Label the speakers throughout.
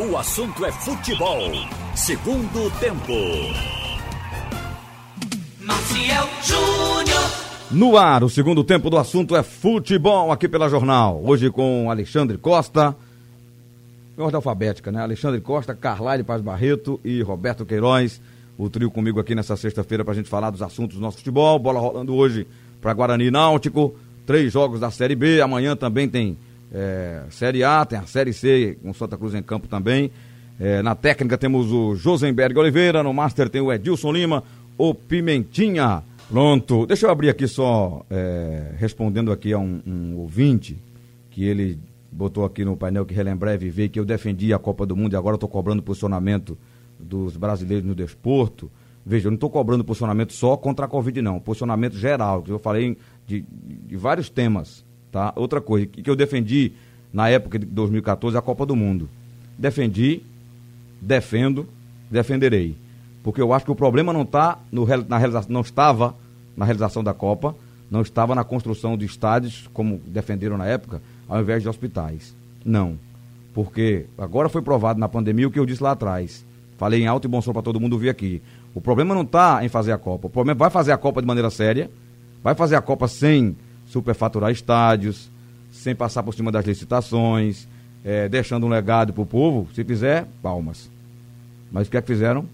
Speaker 1: O assunto é futebol. Segundo tempo.
Speaker 2: Maciel Júnior.
Speaker 3: No ar, o segundo tempo do assunto é futebol aqui pela Jornal. Hoje com Alexandre Costa. Em ordem alfabética, né? Alexandre Costa, Carlyle Paz Barreto e Roberto Queiroz. O trio comigo aqui nessa sexta-feira para a gente falar dos assuntos do nosso futebol. Bola rolando hoje para Guarani Náutico. Três jogos da Série B. Amanhã também tem é, Série A, tem a Série C com Santa Cruz em campo também. É, na técnica temos o Josenberg Oliveira, no Master tem o Edilson Lima, o Pimentinha. Pronto, deixa eu abrir aqui só, é, respondendo aqui a um, um, ouvinte, que ele botou aqui no painel que relembrar e viver que eu defendi a Copa do Mundo e agora estou cobrando posicionamento dos brasileiros no desporto. Veja, eu não estou cobrando posicionamento só contra a Covid, não. Posicionamento geral, que eu falei de, de vários temas. Tá? Outra coisa, que, eu defendi na época de 2014, a Copa do Mundo. Defendi, defendo, defenderei. Porque eu acho que o problema não tá no, na realização, não estava na realização da Copa, não estava na construção de estádios, como defenderam na época, ao invés de hospitais. Não. Porque agora foi provado na pandemia o que eu disse lá atrás. Falei em alto e bom som para todo mundo ouvir aqui. O problema não está em fazer a Copa. O problema é vai fazer a Copa de maneira séria, vai fazer a Copa sem superfaturar estádios, sem passar por cima das licitações, é, deixando um legado para o povo. Se fizer, palmas. Mas o que é que fizeram?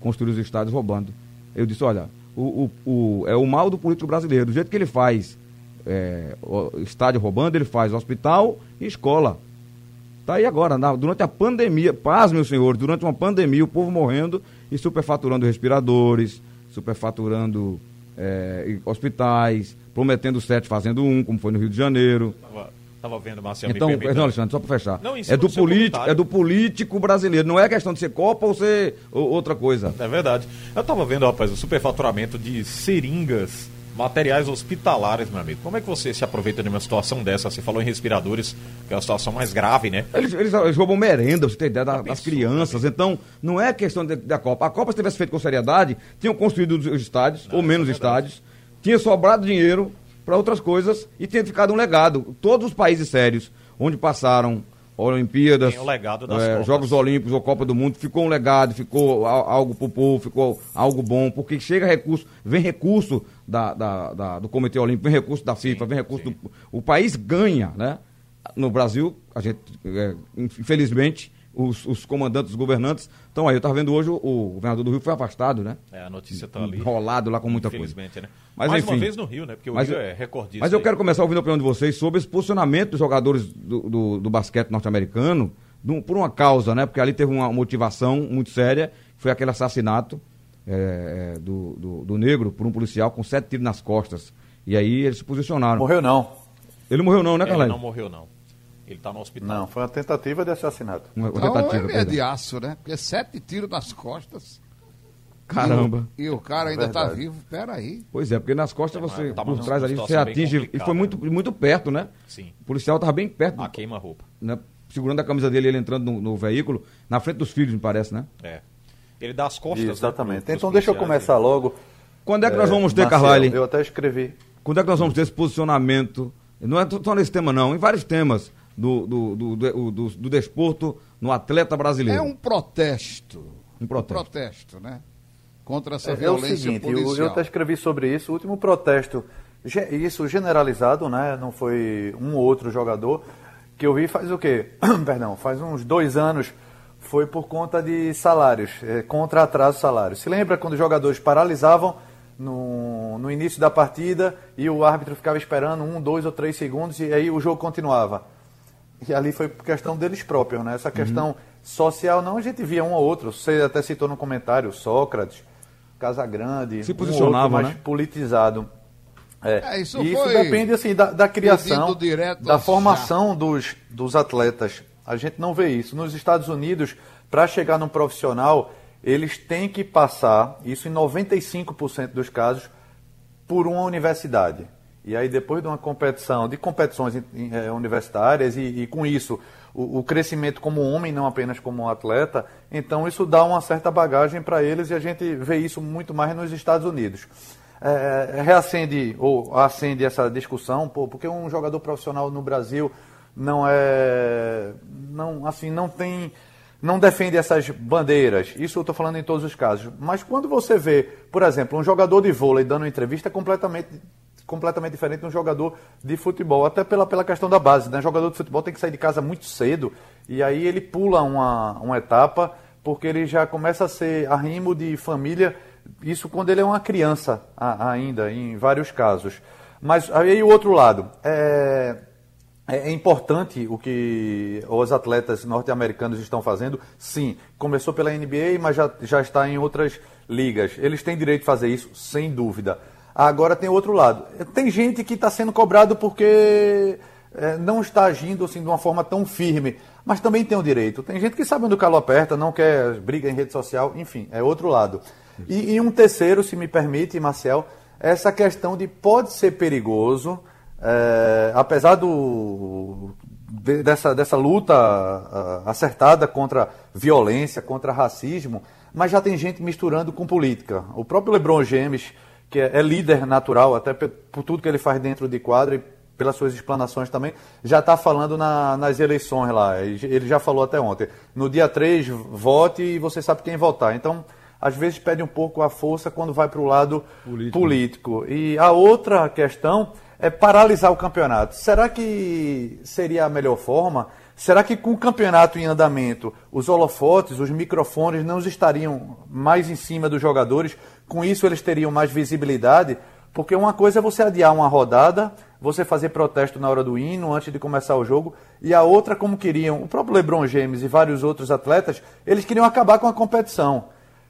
Speaker 3: Construir os estádios roubando. Eu disse, olha, o, o, o, é o mal do político brasileiro. Do jeito que ele faz é, estádio roubando, ele faz hospital e escola. Está aí agora, na, durante a pandemia, paz, meu senhor, durante uma pandemia, o povo morrendo e superfaturando respiradores, superfaturando é, hospitais, prometendo sete, fazendo um, como foi no Rio de Janeiro.
Speaker 4: Tava, tava vendo, Marcelo,
Speaker 3: Então, não, Alexandre, só para fechar. Não, é, do político, é do político brasileiro, não é questão de ser Copa ou ser outra coisa.
Speaker 4: É verdade. Eu estava vendo, rapaz, o superfaturamento de seringas materiais hospitalares, meu amigo. Como é que você se aproveita de uma situação dessa? Você falou em respiradores, que é a situação mais grave, né?
Speaker 3: Eles, eles, eles roubam merenda, você tem ideia, da, das crianças. Então, não é questão de, da Copa. A Copa, se tivesse feito com seriedade, tinham construído os estádios, não, ou menos é estádios, tinha sobrado dinheiro para outras coisas e tinha ficado um legado. Todos os países sérios, onde passaram Olimpíadas, é, Jogos Olímpicos ou Copa do Mundo, ficou um legado, ficou algo para o povo, ficou algo bom, porque chega recurso, vem recurso da, da, da, do Comitê Olímpico, vem recurso da FIFA, sim, vem recurso do. O país ganha, né? No Brasil, a gente, é, infelizmente, os, os, comandantes, os governantes estão aí. Eu estava vendo hoje o, o, governador do Rio foi afastado, né?
Speaker 4: É, a notícia está ali.
Speaker 3: Rolado lá com muita coisa.
Speaker 4: Né? Mas, Mais enfim, uma vez no Rio, né? Porque o mas, Rio é recordista.
Speaker 3: Mas eu quero começar ouvindo a opinião de vocês sobre esse posicionamento dos jogadores do, do, do basquete norte-americano por uma causa, né? Porque ali teve uma motivação muito séria, que foi aquele assassinato é, é, do, do, do, negro por um policial com sete tiros nas costas. E aí eles se posicionaram.
Speaker 5: Morreu não.
Speaker 3: Ele morreu não, né, Carlai?
Speaker 4: Ele não morreu não. Ele está no hospital.
Speaker 5: Não, foi uma tentativa de assassinato.
Speaker 6: Uma,
Speaker 5: uma
Speaker 6: tentativa, então, é de aço, né? Porque sete tiros nas costas.
Speaker 3: Caramba.
Speaker 6: E o, e o cara ainda está vivo, peraí.
Speaker 3: Pois é, porque nas costas você, tá por trás ali, você atinge. E foi muito, muito perto, né?
Speaker 4: Sim.
Speaker 3: O policial estava bem perto.
Speaker 4: A queima-roupa.
Speaker 3: Né? Segurando a camisa dele, ele entrando no, no, veículo, na frente dos filhos, me parece, né?
Speaker 4: É. Ele dá as costas. Né,
Speaker 5: exatamente. Né, então deixa eu começar logo.
Speaker 3: Quando é que nós vamos ter, Carlyle?
Speaker 5: Eu até escrevi.
Speaker 3: Quando é que nós vamos ter esse posicionamento? Não é só nesse tema, não, em vários temas do, do, do, do, do, do desporto no atleta brasileiro.
Speaker 6: É um protesto.
Speaker 3: Um protesto.
Speaker 6: Um protesto, né? Contra essa é, violência é o seguinte, policial.
Speaker 5: Eu, até escrevi sobre isso. O último protesto, isso generalizado, né? Não foi um ou outro jogador, que eu vi faz o quê? Perdão, faz uns dois anos foi por conta de salários, é, contra atraso de salários. Se lembra quando os jogadores paralisavam no, no início da partida e o árbitro ficava esperando um, dois ou três segundos e aí o jogo continuava? E ali foi questão deles próprios, né? Essa questão uhum. social, não, a gente via um ou outro. Você até citou no comentário, Sócrates, Casagrande,
Speaker 3: Se posicionava,
Speaker 5: um mais
Speaker 3: né?
Speaker 5: politizado.
Speaker 6: É. é isso,
Speaker 5: isso depende assim, da, da criação, da formação dos, dos atletas. A gente não vê isso. Nos Estados Unidos, para chegar num profissional, eles têm que passar, isso em 95% dos casos, por uma universidade. E aí, depois de uma competição, de competições é, universitárias, e, e, com isso o, o, crescimento como homem, não apenas como atleta, então isso dá uma certa bagagem para eles e a gente vê isso muito mais nos Estados Unidos. É, é, reacende ou acende essa discussão, pô, porque um jogador profissional no Brasil não é. não assim não tem não defende essas bandeiras. Isso eu estou falando em todos os casos. Mas quando você vê, por exemplo, um jogador de vôlei dando entrevista completamente completamente diferente de um jogador de futebol, até pela, pela questão da base. Né? Jogador de futebol tem que sair de casa muito cedo e aí ele pula uma, uma etapa porque ele já começa a ser arrimo de família, isso quando ele é uma criança ainda, em vários casos. Mas aí o outro lado, é, é, é importante o que os atletas norte-americanos estão fazendo. Sim, começou pela NBA, mas já, já está em outras ligas. Eles têm direito de fazer isso, sem dúvida. Agora tem outro lado. Tem gente que está sendo cobrado porque é, não está agindo assim, de uma forma tão firme, mas também tem o direito. Tem gente que sabe onde o calo aperta, não quer briga em rede social, enfim, é outro lado. E, e um terceiro, se me permite, Marcel, essa questão de pode ser perigoso, é, apesar do, de, dessa, dessa luta uh, acertada contra violência, contra racismo, mas já tem gente misturando com política. O próprio LeBron James que é, é líder natural, até por tudo que ele faz dentro de quadra e pelas suas explanações também, já está falando na, nas eleições lá. Ele já falou até ontem. No dia 3, vote e você sabe quem votar. Então, às vezes pede um pouco a força quando vai para o lado político. político. E a outra questão é paralisar o campeonato. Será que seria a melhor forma? Será que com o campeonato em andamento, os holofotes, os microfones não estariam mais em cima dos jogadores? Com isso, eles teriam mais visibilidade? Porque uma coisa é você adiar uma rodada, você fazer protesto na hora do hino, antes de começar o jogo, e a outra, como queriam o próprio LeBron James e vários outros atletas, eles queriam acabar com a competição.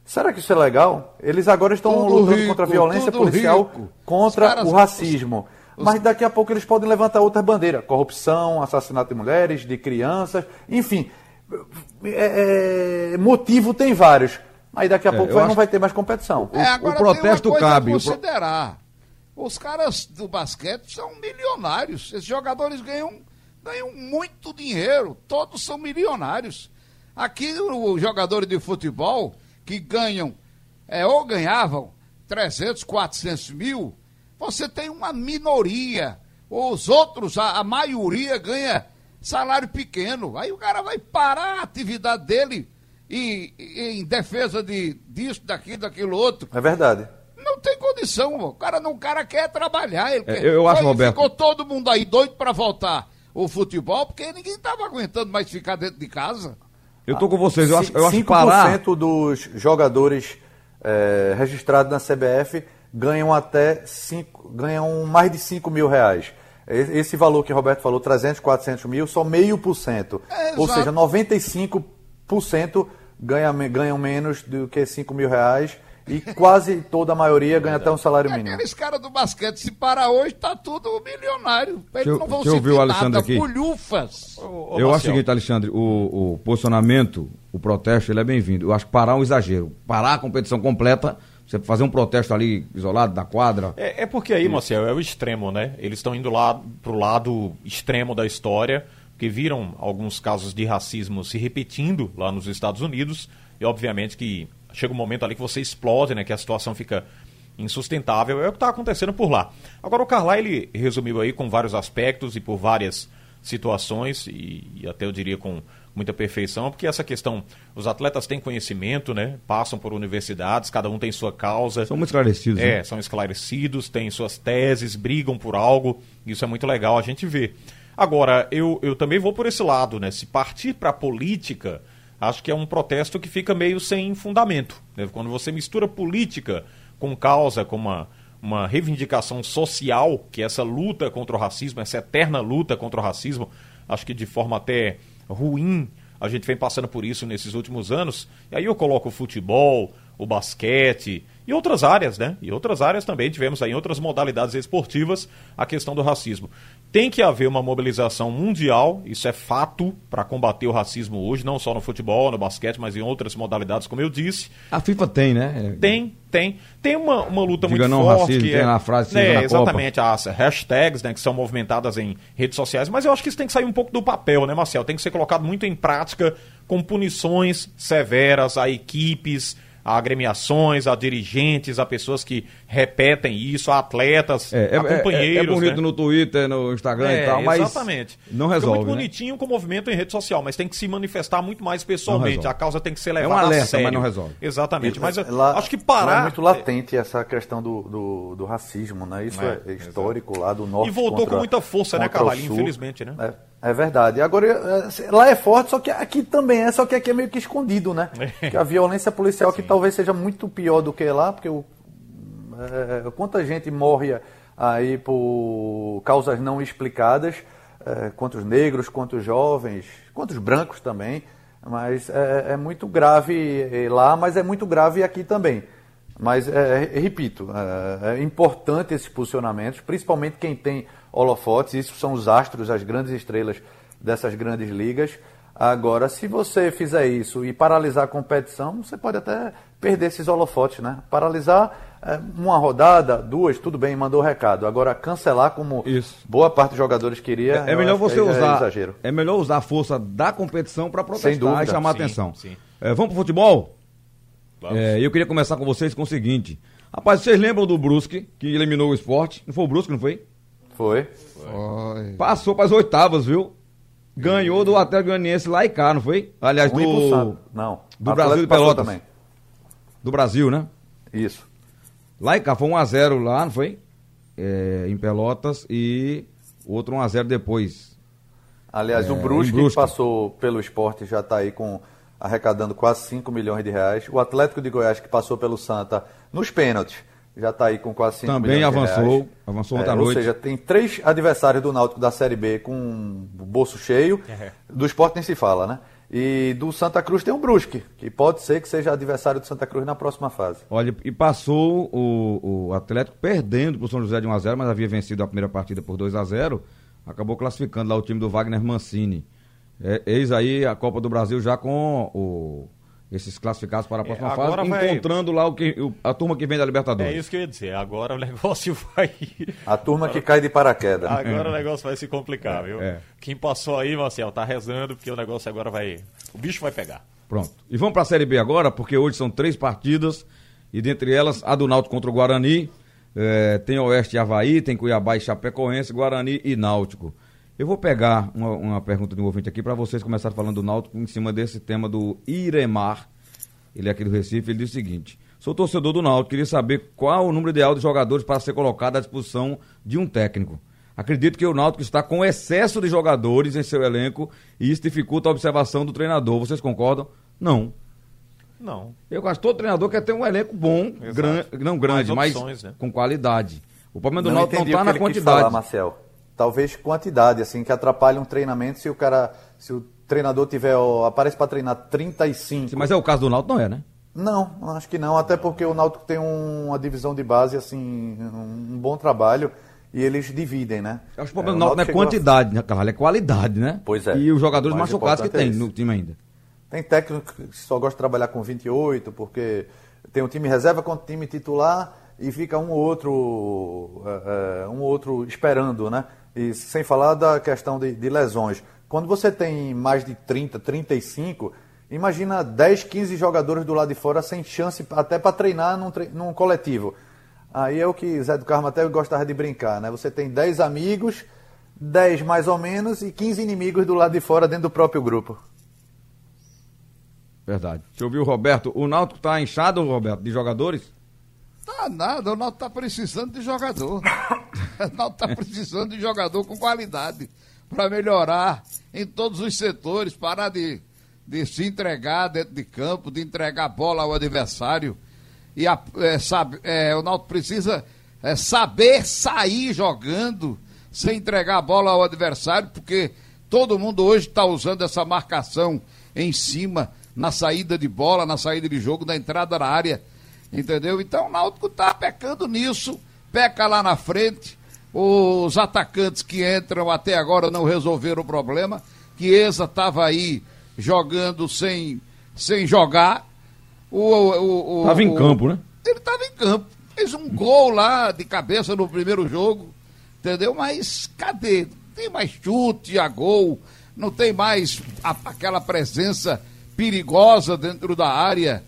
Speaker 5: Será que isso é legal? Eles agora estão tudo lutando rico, contra a violência policial, rico. contra o racismo. Mas daqui a pouco eles podem levantar outra bandeira: corrupção, assassinato de mulheres, de crianças, enfim. É, é, motivo tem vários. Aí daqui a é, pouco vai, acho... não vai ter mais competição.
Speaker 6: É, o, o protesto cabe. considerar. Os caras do basquete são milionários. Esses jogadores ganham, ganham muito dinheiro. Todos são milionários. Aqui, os jogadores de futebol que ganham, é, ou ganhavam 300, 400 mil, você tem uma minoria. Os outros, a, a maioria ganha salário pequeno. Aí o cara vai parar a atividade dele e, e, em defesa de, disso, daquilo, daquilo outro.
Speaker 5: É verdade.
Speaker 6: Não tem condição, o cara não, o cara quer trabalhar. Ele
Speaker 3: é,
Speaker 6: quer,
Speaker 3: eu acho, Roberto.
Speaker 6: Ficou todo mundo aí doido para voltar o futebol, porque ninguém estava aguentando mais ficar dentro de casa.
Speaker 3: Eu tô com vocês, eu acho, eu acho 5% parar...
Speaker 5: dos jogadores é, registrados na CBF ganham até cinco, ganham mais de 5 mil reais. Esse valor que o Roberto falou, 300, 400 mil, só meio por cento. É, Ou seja, 95% ganha, ganham menos do que 5 mil reais e quase toda a maioria ganha até um salário mínimo.
Speaker 6: Aqueles caras do basquete, se parar hoje, tá tudo milionário. Eles
Speaker 3: eu,
Speaker 6: não vão
Speaker 3: ser o Alexandre
Speaker 6: nada,
Speaker 3: aqui.
Speaker 6: pulhufas.
Speaker 3: eu acho o seguinte, Alexandre, o, o posicionamento, o protesto, ele é bem-vindo. Eu acho que parar é um exagero. Parar a competição completa você fazer um protesto ali isolado da quadra.
Speaker 4: É, é porque aí, Marcel, é o extremo, né? Eles estão indo lá pro lado extremo da história, porque viram alguns casos de racismo se repetindo lá nos Estados Unidos, e obviamente que chega um momento ali que você explode, né? Que a situação fica insustentável. É o que está acontecendo por lá. Agora, o Carlyle resumiu aí com vários aspectos e por várias situações, e, e até eu diria com muita perfeição, porque essa questão, os atletas têm conhecimento, né? Passam por universidades, cada um tem sua causa.
Speaker 3: São muito esclarecidos.
Speaker 4: É, né? são esclarecidos, têm suas teses, brigam por algo. Isso é muito legal a gente ver. Agora, eu, eu também vou por esse lado, né? Se partir para a política, acho que é um protesto que fica meio sem fundamento. Né? Quando você mistura política com causa, com uma, uma reivindicação social, que é essa luta contra o racismo, essa eterna luta contra o racismo, acho que de forma até ruim. A gente vem passando por isso nesses últimos anos. E aí eu coloco o futebol, o basquete e outras áreas, né? E outras áreas também tivemos aí, em outras modalidades esportivas, a questão do racismo. Tem que haver uma mobilização mundial, isso é fato, para combater o racismo hoje, não só no futebol, no basquete, mas em outras modalidades, como eu disse.
Speaker 3: A FIFA tem, né?
Speaker 4: Tem, tem. Tem uma, uma luta
Speaker 3: Diga
Speaker 4: muito
Speaker 3: não
Speaker 4: forte.
Speaker 3: Racismo,
Speaker 4: que
Speaker 3: tem é, na frase
Speaker 4: né, na Exatamente, Copa. as hashtags né, que são movimentadas em redes sociais, mas eu acho que isso tem que sair um pouco do papel, né, Marcel? Tem que ser colocado muito em prática com punições severas a equipes, a agremiações, a dirigentes, a pessoas que repetem isso, a atletas,
Speaker 3: é,
Speaker 4: a companheiros.
Speaker 3: É, é, é bonito né? no Twitter, no Instagram e tal, mas
Speaker 4: exatamente.
Speaker 3: não resolve.
Speaker 4: Fica muito
Speaker 3: né?
Speaker 4: bonitinho com o movimento em rede social, mas tem que se manifestar muito mais pessoalmente. A causa tem que ser levada
Speaker 3: é um alerta,
Speaker 4: a sério.
Speaker 3: mas não resolve.
Speaker 4: Exatamente. Mas
Speaker 5: lá,
Speaker 4: acho que parar.
Speaker 5: é muito latente essa questão do, do, do racismo, né? Isso é, é histórico lá do norte.
Speaker 4: E voltou
Speaker 5: contra,
Speaker 4: com muita força, né, Carvalho? Infelizmente, né?
Speaker 5: É, é, verdade. Agora, é, lá é forte, só que aqui também é, só que aqui é meio que escondido, né? que a violência policial aqui talvez seja muito pior do que lá, porque o, é, quanta gente morre aí por causas não explicadas, é, quantos negros, quantos jovens, quantos brancos também. Mas é, é muito grave lá, mas é muito grave aqui também. Mas, é, repito, é, é, importante esses posicionamentos, principalmente quem tem holofotes, isso são os astros, as grandes estrelas dessas grandes ligas. Agora, se você fizer isso e paralisar a competição, você pode até perder esses holofotes, né? Paralisar é, uma rodada, duas, tudo bem, mandou o recado. Agora, cancelar como
Speaker 3: isso.
Speaker 5: boa parte dos jogadores queria.
Speaker 3: É, é melhor você usar. É, exagero. é melhor usar a força da competição para protestar e chamar sim, atenção. Sim. É, vamos pro futebol? É, eu queria começar com vocês com o seguinte. Rapaz, vocês lembram do Brusque, que eliminou o esporte? Não foi o Brusque, não foi?
Speaker 5: Foi.
Speaker 3: foi. Passou para as oitavas, viu? Ganhou do Atlético Goianiense lá e cá, não foi? Aliás, do.
Speaker 5: Não.
Speaker 3: Do Brasil de Pelotas. Também. Do Brasil, né?
Speaker 5: Isso.
Speaker 3: Lá e cá, foi 1x0 lá, não foi? É, em Pelotas e outro 1x0 depois.
Speaker 5: Aliás, é, o Brusque, Brusque, que passou pelo esporte já está aí com arrecadando quase 5 milhões de reais. O Atlético de Goiás, que passou pelo Santa nos pênaltis, já está aí com quase 5
Speaker 3: Também avançou, avançou ontem é, à noite.
Speaker 5: Ou seja, tem três adversários do Náutico da Série B com o bolso cheio. É. Do esporte nem se fala, né? E do Santa Cruz tem o Brusque, que pode ser que seja adversário do Santa Cruz na próxima fase.
Speaker 3: Olha, e passou o, o Atlético perdendo para o São José de 1x0, mas havia vencido a primeira partida por 2x0. Acabou classificando lá o time do Wagner Mancini. É, eis aí a Copa do Brasil já com o, esses classificados para a é, próxima é, fase, vai... encontrando lá o que, o, a turma que vem da Libertadores.
Speaker 4: É isso que eu ia dizer. Agora o negócio vai.
Speaker 5: A turma que cai de paraquedas.
Speaker 4: Agora o negócio vai se complicar, viu? É. Quem passou aí, Marcel, tá rezando, porque o negócio agora vai. O bicho vai pegar.
Speaker 3: Pronto. E vamos para a Série B agora, porque hoje são três partidas, e dentre elas a do Náutico contra o Guarani. É, tem Oeste e Havaí, tem Cuiabá e Chapecoense, Guarani e Náutico. Eu vou pegar uma, uma pergunta de um ouvinte aqui para vocês começarem falando do Náutico em cima desse tema do Iremar. Ele é aqui do Recife, ele diz o seguinte: Sou torcedor do Náutico, queria saber qual o número ideal de jogadores para ser colocado à disposição de um técnico. Acredito que o Náutico está com excesso de jogadores em seu elenco e isso dificulta a observação do treinador. Vocês concordam? Não.
Speaker 4: Não.
Speaker 3: Eu acho que todo treinador quer ter um elenco bom, gran, não grande, opções, mas né? com qualidade. O problema do não Náutico não está na quantidade. Falar,
Speaker 5: Marcel talvez quantidade, assim, que atrapalhe um treinamento se o cara, se o treinador tiver, ó, aparece para treinar 35.
Speaker 3: Sim, mas é o caso do Náutico, não é, né?
Speaker 5: Não, acho que não, até porque o Náutico tem um, uma divisão de base, assim, um bom trabalho e eles dividem, né?
Speaker 3: Acho que o problema é, do Náutico não é quantidade, a... né, Carvalho? É qualidade, né?
Speaker 5: Pois é.
Speaker 3: E os jogadores machucados que é tem no time ainda.
Speaker 5: Tem técnico que só gosta de trabalhar com 28, porque tem um time reserva contra o time titular e fica um outro, uh, um outro esperando, né? E sem falar da questão de, de lesões. Quando você tem mais de 30, 35, imagina 10, 15 jogadores do lado de fora sem chance até para treinar num, num coletivo. Aí é o que Zé do Carmo até gostava de brincar, né? Você tem 10 amigos, 10 mais ou menos, e 15 inimigos do lado de fora dentro do próprio grupo.
Speaker 3: Verdade. Deixa eu ouvir o Roberto. O Náutico está inchado, Roberto, de jogadores?
Speaker 6: Tá nada, o Náutico tá precisando de jogador. o Náutico tá precisando de jogador com qualidade para melhorar em todos os setores, parar de, de se entregar dentro de campo, de entregar a bola ao adversário. E a, é, sabe, é, o Náutico precisa é, saber sair jogando sem entregar a bola ao adversário, porque todo mundo hoje está usando essa marcação em cima, na saída de bola, na saída de jogo, na entrada da área Entendeu? Então o Náutico está pecando nisso, peca lá na frente. Os atacantes que entram até agora não resolveram o problema. Chiesa estava aí jogando sem, sem jogar.
Speaker 3: O, estava em campo, né?
Speaker 6: Ele estava em campo. Fez um gol lá de cabeça no primeiro jogo. Entendeu? Mas cadê? Não tem mais chute a gol. Não tem mais a, aquela presença perigosa dentro da área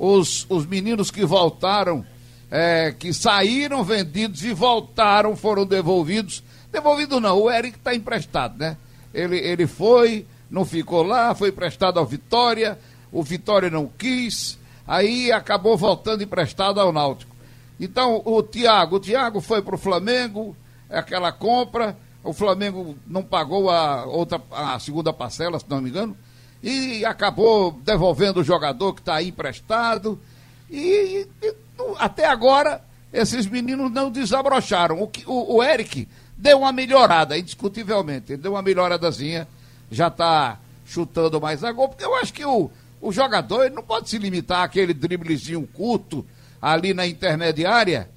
Speaker 6: os, os meninos que voltaram, é, que saíram vendidos e voltaram, foram devolvidos. Devolvido não, o Eric está emprestado, né? Ele, ele foi, não ficou lá, foi emprestado ao Vitória, o Vitória não quis, aí acabou voltando emprestado ao Náutico. Então, o Thiago, o Thiago foi para o Flamengo, aquela compra, o Flamengo não pagou a outra a segunda parcela, se não me engano, e acabou devolvendo o jogador que está emprestado. E, e, até agora esses meninos não desabrocharam. O, o, o Eric deu uma melhorada, indiscutivelmente. Ele deu uma melhoradazinha, já está chutando mais a gol, porque eu acho que o, o jogador não pode se limitar àquele driblezinho curto ali na intermediária,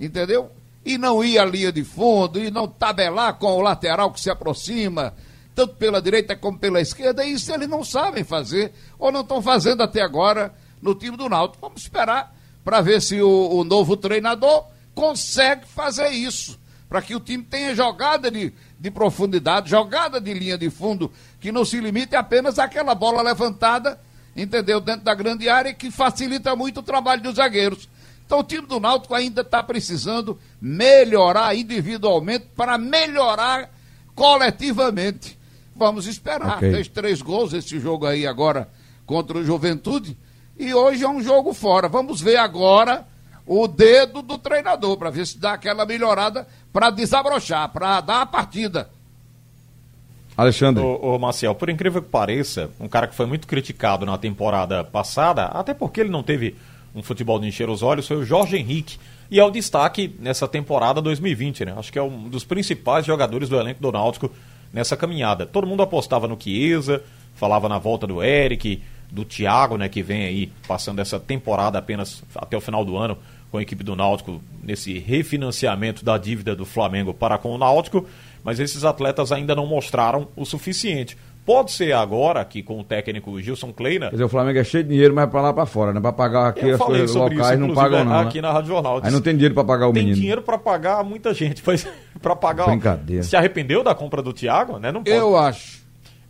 Speaker 6: entendeu? e não ir à linha de fundo, e não tabelar com o lateral que se aproxima, tanto pela direita como pela esquerda, isso eles não sabem fazer, ou não estão fazendo até agora no time do Náutico. Vamos esperar para ver se o, o, novo treinador consegue fazer isso, para que o time tenha jogada de, de profundidade, jogada de linha de fundo, que não se limite apenas àquela bola levantada, entendeu, dentro da grande área, que facilita muito o trabalho dos zagueiros. Então o time do Náutico ainda está precisando melhorar individualmente para melhorar coletivamente. Vamos esperar. Okay. Fez três gols esse jogo aí agora contra o Juventude. E hoje é um jogo fora. Vamos ver agora o dedo do treinador para ver se dá aquela melhorada para desabrochar, para dar a partida.
Speaker 4: Alexandre. Ô, ô, Marcel, por incrível que pareça, um cara que foi muito criticado na temporada passada, até porque ele não teve um futebol de encher os olhos, foi o Jorge Henrique. E é o destaque nessa temporada 2020, né? Acho que é um dos principais jogadores do elenco do Náutico nessa caminhada. Todo mundo apostava no Chiesa, falava na volta do Eric, do Thiago, né, que vem aí passando essa temporada apenas até o final do ano com a equipe do Náutico nesse refinanciamento da dívida do Flamengo para com o Náutico, mas esses atletas ainda não mostraram o suficiente. Pode ser agora que com o técnico Gilson Kleina.
Speaker 3: Quer dizer, o Flamengo é cheio de dinheiro, mas é para lá para fora, né? Para pagar aqui as coisas locais isso, não pagam não.
Speaker 4: Né? Aqui na Rádio Jornal.
Speaker 3: Aí não tem dinheiro para pagar o
Speaker 4: tem
Speaker 3: menino.
Speaker 4: Tem dinheiro para pagar muita gente, mas para pagar.
Speaker 3: Brincadeira.
Speaker 4: Se arrependeu da compra do Thiago, né? Não pode.
Speaker 6: Eu acho.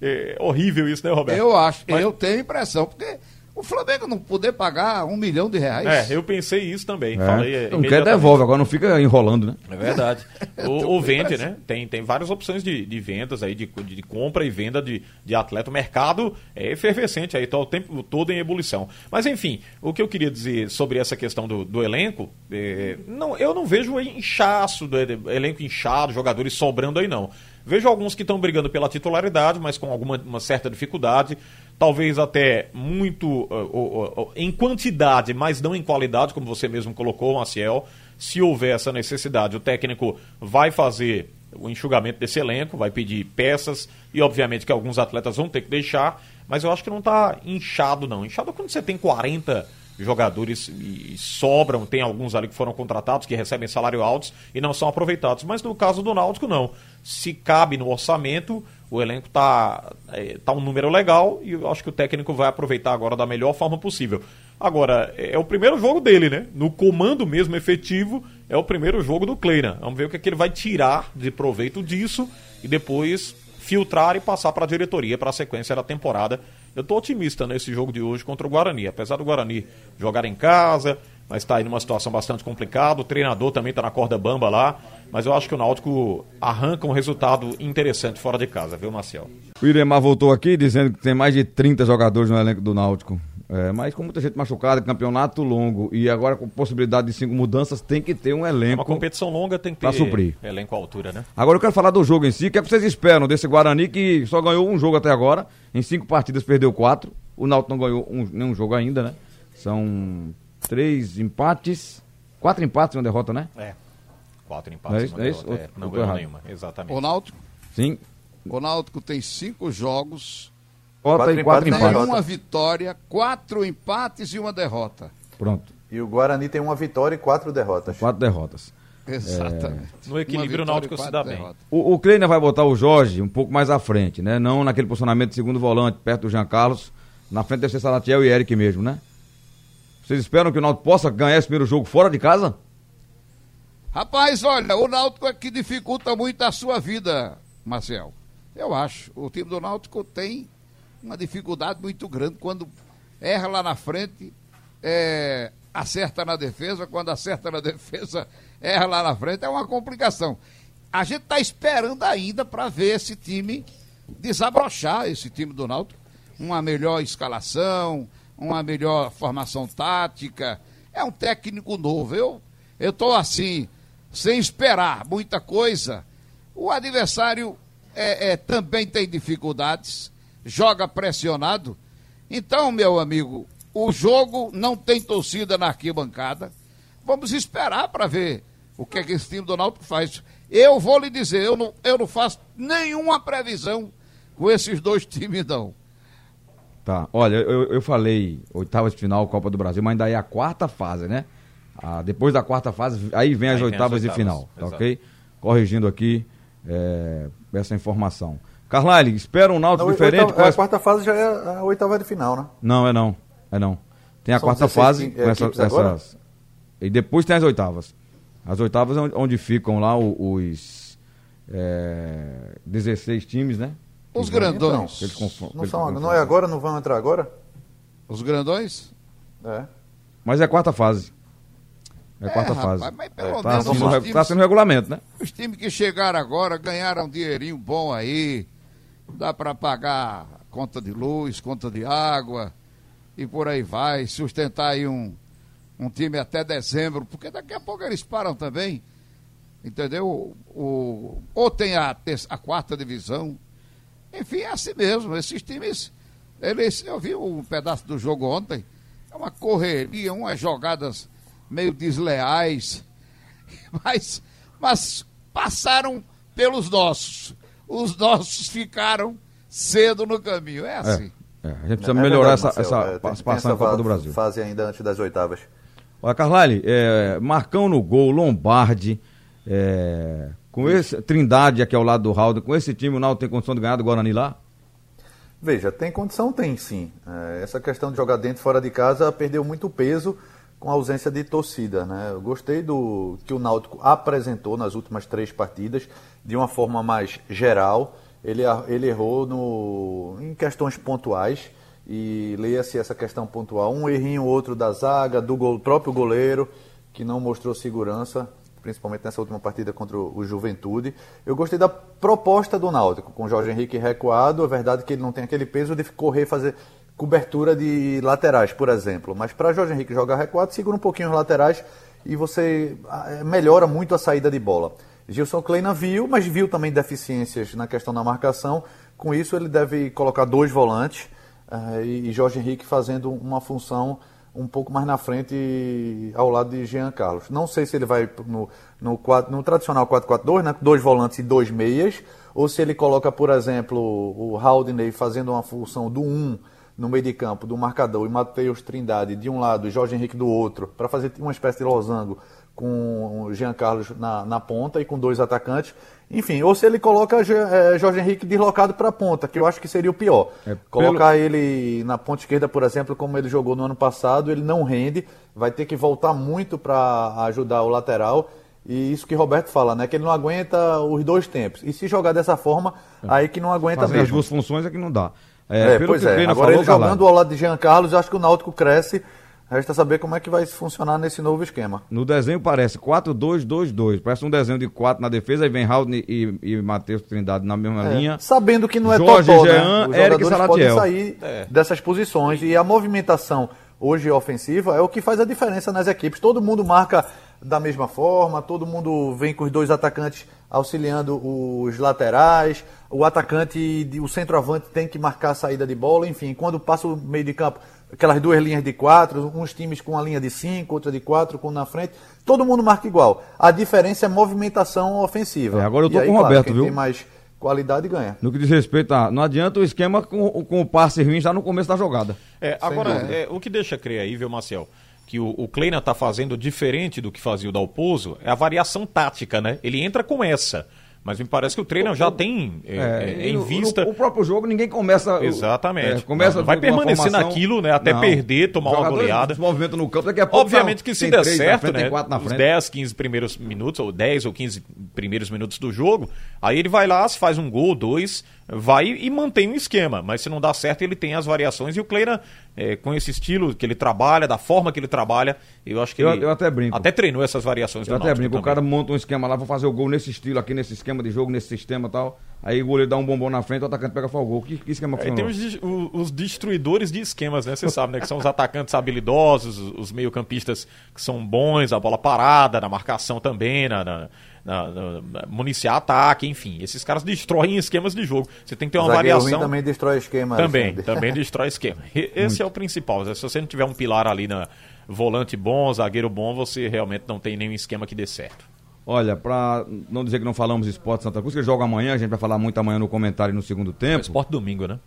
Speaker 4: É horrível isso, né, Roberto?
Speaker 6: Eu acho. Mas... Eu tenho impressão, porque o Flamengo não poder pagar um milhão de reais.
Speaker 4: É, eu pensei isso também.
Speaker 3: É. Falei não quer devolve, agora não fica enrolando, né?
Speaker 4: É verdade. Ou, vende, né? Tem, tem várias opções de, de vendas aí, de, de compra e venda de, de atleta. O mercado é efervescente aí, tá o tempo todo em ebulição. Mas enfim, o que eu queria dizer sobre essa questão do, do elenco, é, não, eu não vejo inchaço do elenco inchado, jogadores sobrando aí não. Vejo alguns que estão brigando pela titularidade, mas com alguma uma certa dificuldade talvez até muito uh, uh, uh, em quantidade, mas não em qualidade, como você mesmo colocou, Maciel. Se houver essa necessidade, o técnico vai fazer o enxugamento desse elenco, vai pedir peças e, obviamente, que alguns atletas vão ter que deixar, mas eu acho que não está inchado, não. Inchado é quando você tem 40 jogadores e sobram, tem alguns ali que foram contratados, que recebem salário altos e não são aproveitados. Mas no caso do Náutico, não. Se cabe no orçamento, o elenco tá, é, tá um número legal e eu acho que o técnico vai aproveitar agora da melhor forma possível. Agora, é, é o primeiro jogo dele, né? No comando mesmo efetivo, é o primeiro jogo do Kleina. Vamos ver o que, é que ele vai tirar de proveito disso e depois filtrar e passar para a diretoria para a sequência da temporada. Eu estou otimista nesse jogo de hoje contra o Guarani, apesar do Guarani jogar em casa, mas está aí numa situação bastante complicada. O treinador também está na corda bamba lá. Mas eu acho que o Náutico arranca um resultado interessante fora de casa, viu, Marcel?
Speaker 3: O Iremar voltou aqui dizendo que tem mais de 30 jogadores no elenco do Náutico. É, mas com muita gente machucada, campeonato longo e agora com possibilidade de cinco mudanças, tem que ter um elenco.
Speaker 4: Uma competição longa tem que ter
Speaker 3: suprir.
Speaker 4: elenco à altura, né?
Speaker 3: Agora eu quero falar do jogo em si. O que, é que vocês esperam desse Guarani que só ganhou um jogo até agora? Em cinco partidas perdeu quatro. O Náutico não ganhou um, nenhum jogo ainda, né? São três empates, quatro empates e uma derrota, né?
Speaker 4: É. Quatro empates,
Speaker 3: não é isso? É,
Speaker 4: não ganhou nenhuma, exatamente.
Speaker 6: O Náutico?
Speaker 3: Sim.
Speaker 6: O Náutico tem cinco jogos
Speaker 3: Derrota e quatro empates.
Speaker 6: Uma vitória, quatro empates e uma derrota.
Speaker 3: Pronto.
Speaker 5: E o Guarani tem uma vitória e quatro derrotas.
Speaker 3: Quatro derrotas.
Speaker 6: Exatamente.
Speaker 4: É... No equilíbrio, o Náutico se dá bem.
Speaker 3: O, o Kleiner vai botar o Jorge um pouco mais à frente, né? Não naquele posicionamento de segundo volante, perto do Jean Carlos. Na frente deve ser Salatiel e Eric mesmo, né? Vocês esperam que o Náutico possa ganhar esse primeiro jogo fora de casa?
Speaker 6: Rapaz, olha, o Náutico é que dificulta muito a sua vida, Marcel. Eu acho. O time do Náutico tem uma dificuldade muito grande quando erra lá na frente, é, acerta na defesa, quando acerta na defesa, erra lá na frente, é uma complicação. A gente está esperando ainda para ver esse time desabrochar, esse time do Náutico, uma melhor escalação, uma melhor formação tática. É um técnico novo. Eu estou assim, sem esperar muita coisa. O adversário é, é, também tem dificuldades, joga pressionado. Então, meu amigo, o jogo não tem torcida na arquibancada. Vamos esperar para ver o que, é que esse time do Náutico faz. Eu vou lhe dizer, eu não, eu não faço nenhuma previsão com esses dois times, não.
Speaker 3: Tá, olha, eu, eu falei oitavas de final, Copa do Brasil, mas ainda é a quarta fase, né? Ah, depois da quarta fase, aí vem as, aí oitavas, vem as oitavas de final, tá ok? Corrigindo aqui é, essa informação. Carlyle, espera um Náutico diferente.
Speaker 5: Oitava, A quarta fase já é a oitava de final, né?
Speaker 3: Não, é não. É não. Tem a São quarta fase com essa, essas. E depois tem as oitavas. As oitavas é onde ficam lá os é, 16 times, né?
Speaker 6: Os grandões.
Speaker 5: Não, são, não é agora? Não vão entrar agora?
Speaker 6: Os grandões?
Speaker 5: É.
Speaker 3: Mas é a quarta fase. É a quarta é, fase. Rapaz, mas pelo é, tá menos times, tá sendo regulamento, né?
Speaker 6: Os times que chegaram agora ganharam um dinheirinho bom aí. Dá para pagar conta de luz, conta de água e por aí vai. Sustentar aí um, um time até dezembro, porque daqui a pouco eles param também. Entendeu? O, o ou tem a, a quarta divisão. Enfim, é assim mesmo. Esses times. Eles, eu vi um pedaço do jogo ontem. É uma correria, umas jogadas meio desleais. Mas, mas passaram pelos nossos. Os nossos ficaram cedo no caminho. É assim.
Speaker 3: É, é. A gente precisa é melhorar verdade, essa, essa é, participação na Copa do Brasil.
Speaker 5: Fase ainda antes das oitavas.
Speaker 3: Olha, Carlyle, é, Marcão no gol, Lombardi, é, com esse Trindade aqui ao lado do Raul, com esse time o Naldo tem condição de ganhar do Guarani lá?
Speaker 5: Veja, tem condição, tem sim. É, essa questão de jogar dentro e fora de casa perdeu muito peso com a ausência de torcida. Né? Eu gostei do que o Náutico apresentou nas últimas três partidas de uma forma mais geral. Ele, ele errou no, em questões pontuais e leia-se essa questão pontual, um errinho outro da zaga, do gol, próprio goleiro, que não mostrou segurança, principalmente nessa última partida contra o Juventude. Eu gostei da proposta do Náutico, com o Jorge Henrique recuado, é verdade que ele não tem aquele peso de correr fazer cobertura de laterais, por exemplo, mas para Jorge Henrique jogar recuado, segura um pouquinho os laterais e você ah, melhora muito a saída de bola. Gilson Kleina viu, mas viu também deficiências na questão da marcação. Com isso, ele deve colocar dois volantes uh, e Jorge Henrique fazendo uma função um pouco mais na frente ao lado de Jean Carlos. Não sei se ele vai no, no, no tradicional 4-4-2, né, dois volantes e dois meias, ou se ele coloca, por exemplo, o Haldney fazendo uma função do 1 no meio de campo, do marcador, e Matheus Trindade de um lado e Jorge Henrique do outro, para fazer uma espécie de losango com o Jean Carlos na, na ponta e com dois atacantes. Enfim, ou se ele coloca é, Jorge Henrique deslocado para a ponta, que eu acho que seria o pior. É, Colocar pelo... ele na ponta esquerda, por exemplo, como ele jogou no ano passado, ele não rende, vai ter que voltar muito para ajudar o lateral. E isso que Roberto fala, né? Que ele não aguenta os dois tempos. E se jogar dessa forma, é. aí que não aguenta
Speaker 3: Fazer
Speaker 5: mesmo.
Speaker 3: as duas funções é que não dá.
Speaker 5: É, é pois é. Agora falou, ele jogando ao lado de Jean Carlos, eu acho que o Náutico cresce Resta saber como é que vai funcionar nesse novo esquema.
Speaker 3: No desenho parece 4-2-2-2. Parece um desenho de 4 na defesa, aí vem Raul e, e Matheus Trindade na mesma é, linha.
Speaker 5: Sabendo que não é
Speaker 3: Jorge, totó, Jean, né? Os Eric jogadores podem
Speaker 5: sair é. dessas posições. E a movimentação hoje ofensiva é o que faz a diferença nas equipes. Todo mundo marca da mesma forma, todo mundo vem com os dois atacantes auxiliando os laterais, o atacante, o centroavante tem que marcar a saída de bola, enfim, quando passa o meio de campo, aquelas duas linhas de quatro, uns times com uma linha de cinco, outra de quatro, com na frente, todo mundo marca igual. A diferença é movimentação ofensiva. É,
Speaker 3: agora eu tô aí, com o claro, Roberto, viu?
Speaker 5: Tem mais qualidade ganha.
Speaker 3: No que diz respeito a. Não adianta o esquema com, com o passe ruim já no começo da jogada.
Speaker 4: É, agora, é, o que deixa crer aí, viu, Marcel? Que o, o Kleina está fazendo diferente do que fazia o Dalpozo é a variação tática, né? Ele entra com essa Mas me parece que o treino já tem é, é, em vista.
Speaker 3: O, o, próprio jogo ninguém começa.
Speaker 4: Exatamente.
Speaker 3: É, começa
Speaker 4: não, vai permanecer formação... naquilo, né? Até não. perder, tomar uma goleada.
Speaker 3: movimento no campo, daqui a pouco.
Speaker 4: Obviamente que se der certo, frente, né? Os 10, 15 primeiros minutos, ou 10 ou 15 primeiros minutos do jogo, aí ele vai lá, se faz um gol, dois, vai e mantém um esquema. Mas se não dá certo, ele tem as variações. E o Kleina, é, com esse estilo que ele trabalha, da forma que ele trabalha, eu acho que
Speaker 3: eu,
Speaker 4: ele
Speaker 3: eu até brinco.
Speaker 4: Até treinou essas variações
Speaker 3: eu até brinco. Também. O cara monta um esquema lá, vou fazer o gol nesse estilo, aqui nesse esquema de jogo, nesse sistema e tal. Aí o goleiro dá um bombom na frente, o atacante pega o gol. Que, que esquema
Speaker 4: é, Tem os, os, destruidores de esquemas, né? Você sabe, né? Que são os atacantes habilidosos, os meio-campistas que são bons, a bola parada, na marcação também, na, na, municiar ataque, enfim. Esses caras destroem esquemas de jogo. Você tem que ter uma Zagueiro variação.
Speaker 5: também destrói esquema.
Speaker 4: Também, também destrói esquema. Esse Muito. é o principal. Se você não tiver um pilar ali na volante bom, zagueiro bom, você realmente não tem nenhum esquema que dê certo.
Speaker 3: Olha, para não dizer que não falamos de esporte Santa Cruz, que joga amanhã, a gente vai falar muito amanhã no comentário no segundo tempo. É
Speaker 4: esporte domingo, né?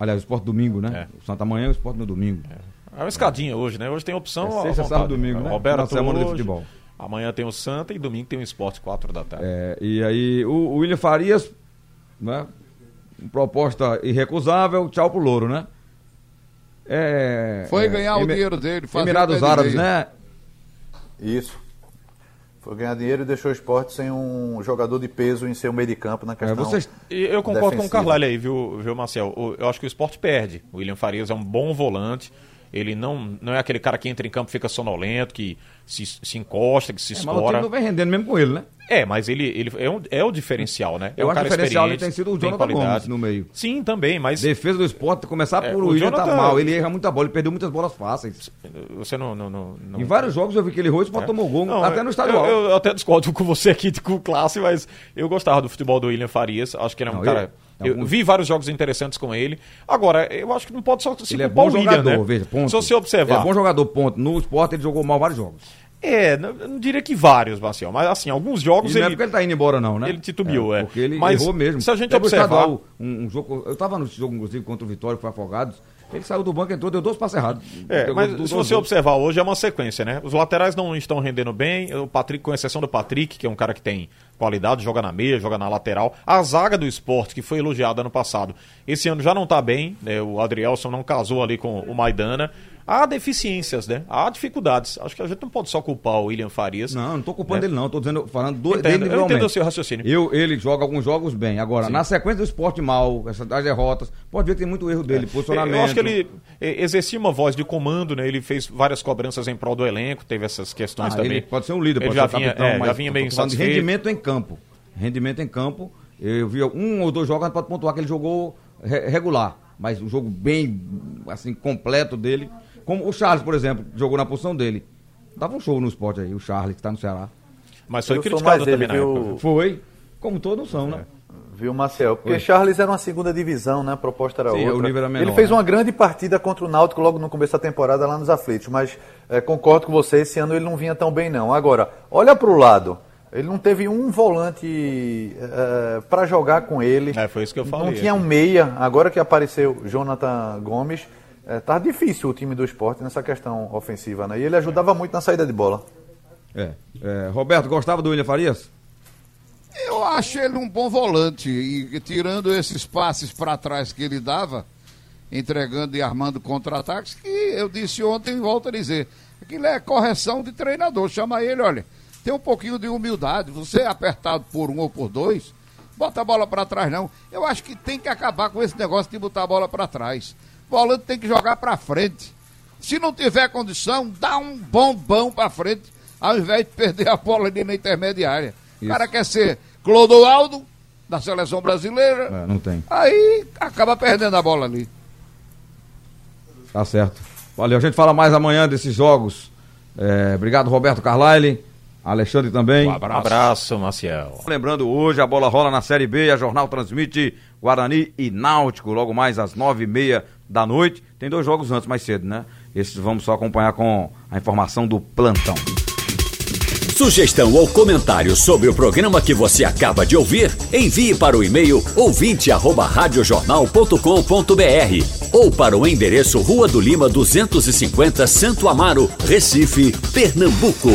Speaker 3: Aliás, esporte domingo, né? É. O Santa amanhã e o esporte no domingo.
Speaker 4: É. é uma escadinha hoje, né? Hoje tem opção.
Speaker 3: É sexta, sábado, domingo, né?
Speaker 4: Roberto semana hoje, de futebol. Amanhã tem o Santa e domingo tem o Esporte 4 da tarde.
Speaker 3: É, e aí o, o William Farias, né? Proposta irrecusável, tchau pro Louro, né?
Speaker 6: É, Foi ganhar é, o dinheiro dele.
Speaker 3: Emirados Árabes, né?
Speaker 5: Isso. Foi ganhar dinheiro e deixou o esporte sem um jogador de peso em seu meio de campo na é, questão. É, vocês...
Speaker 4: Eu concordo defensiva. com o Carlalho aí, viu, viu, Marcel? Eu acho que o esporte perde. O William Farias é um bom volante. Ele não, não é aquele cara que entra em campo e fica sonolento, que se, se encosta, que se é, escora. Mas o time
Speaker 3: não vem rendendo mesmo com ele, né?
Speaker 4: É, mas ele, ele é, um, é o diferencial, né? É
Speaker 3: Eu
Speaker 4: um
Speaker 3: acho que o diferencial ele tem sido o Jonathan Gomes no meio.
Speaker 4: Sim, também, mas...
Speaker 3: Defesa do esporte, começar é, por o William Jonathan... tá mal, ele erra muita bola, ele perdeu muitas bolas fáceis.
Speaker 4: Você não... não, não, não...
Speaker 3: Em vários jogos eu vi que ele errou e é. tomou gol, não, até no estadual.
Speaker 4: Eu, eu, até discordo com você aqui com classe, mas eu gostava do futebol do William Farias, acho que ele é um não, cara... Eu vi vários jogos interessantes com ele. Agora, eu acho que não pode só
Speaker 3: se ele é bom jogador,
Speaker 4: William,
Speaker 3: né? veja, ponto.
Speaker 4: Se você observar.
Speaker 3: Ele é bom jogador, ponto. No esporte ele jogou mal vários jogos.
Speaker 4: É, não, não, diria que vários, Marcel, mas assim, alguns jogos
Speaker 3: e ele. Não é porque ele tá indo embora, não, né?
Speaker 4: Ele titubeou, é. é.
Speaker 3: Porque ele mas, errou mesmo.
Speaker 4: Se a gente observar. Um,
Speaker 3: um, jogo, eu tava no jogo, inclusive, contra o Vitória, que foi Afogados. Ele saiu do banco, entrou, deu dois passos errados.
Speaker 4: É, mas do, se você observar hoje é uma sequência, né? Os laterais não estão rendendo bem, o Patrick, com exceção do Patrick, que é um cara que tem qualidade, joga na meia, joga na lateral. A zaga do esporte, que foi elogiada ano passado, esse ano já não está bem, né? O Adrielson não casou ali com o Maidana há deficiências, né? Há dificuldades. Acho que a gente não pode só culpar o William Farias.
Speaker 3: Não, não estou culpando né? ele não, estou dizendo, falando do,
Speaker 4: entendo, dele Eu entendo o seu raciocínio.
Speaker 3: Eu, ele joga alguns jogos bem. Agora, Sim. na sequência do esporte mal, essas derrotas, pode ver que tem muito erro dele, é. posicionamento.
Speaker 4: Eu acho que ele exercia uma voz de comando, né? Ele fez várias cobranças em prol do elenco, teve essas questões ah, também. Ele
Speaker 3: pode ser um líder,
Speaker 4: ele
Speaker 3: pode
Speaker 4: já
Speaker 3: ser
Speaker 4: vinha,
Speaker 3: capitão,
Speaker 4: é, mas já vinha meio insatisfeito.
Speaker 3: Rendimento em campo. Rendimento em campo. Eu vi um ou dois jogos, pode pontuar que ele jogou regular, mas um jogo bem assim completo dele como o Charles, por exemplo, jogou na posição dele. Dava um show no esporte aí, o Charles, que está no Ceará.
Speaker 4: Mas foi criticado também na
Speaker 3: época. Foi, como todos são, né?
Speaker 5: Viu, Marcel? Porque Oi. Charles era uma segunda divisão, né? A proposta era
Speaker 3: Sim,
Speaker 5: outra.
Speaker 3: O nível era menor,
Speaker 5: Ele fez
Speaker 3: né?
Speaker 5: uma grande partida contra o Náutico logo no começo da temporada lá nos aflitos, mas é, concordo com você, esse ano ele não vinha tão bem não. Agora, olha para o lado. Ele não teve um volante é, para jogar com ele.
Speaker 4: É, foi isso que eu falei.
Speaker 5: Não tinha um meia. Agora que apareceu Jonathan Gomes, é, tá difícil o time do esporte nessa questão ofensiva, né? E ele ajudava muito na saída de bola.
Speaker 3: É. é Roberto, gostava do William Farias?
Speaker 6: Eu acho ele um bom volante. E tirando esses passes para trás que ele dava, entregando e armando contra-ataques, que eu disse ontem, volto a dizer, aquilo é correção de treinador. Chama ele, olha, tem um pouquinho de humildade. Você é apertado por um ou por dois, bota a bola para trás, não. Eu acho que tem que acabar com esse negócio de botar a bola para trás volante tem que jogar para frente. Se não tiver condição, dá um bombão para frente, ao invés de perder a bola ali na intermediária. Isso. O cara quer ser Clodoaldo, da seleção brasileira.
Speaker 3: É, não tem.
Speaker 6: Aí acaba perdendo a bola ali.
Speaker 3: Tá certo. Valeu, a gente fala mais amanhã desses jogos. É, obrigado, Roberto Carlyle. Alexandre também.
Speaker 4: Um abraço. abraço, Maciel.
Speaker 3: Lembrando, hoje a bola rola na Série B, a Jornal transmite Guarani e Náutico, logo mais às nove e meia da noite. Tem dois jogos antes, mais cedo, né? Esses vamos só acompanhar com a informação do plantão.
Speaker 1: Sugestão ou comentário sobre o programa que você acaba de ouvir, envie para o e-mail ouvinte@radiojornal.com.br ou para o endereço Rua do Lima 250, Santo Amaro, Recife, Pernambuco.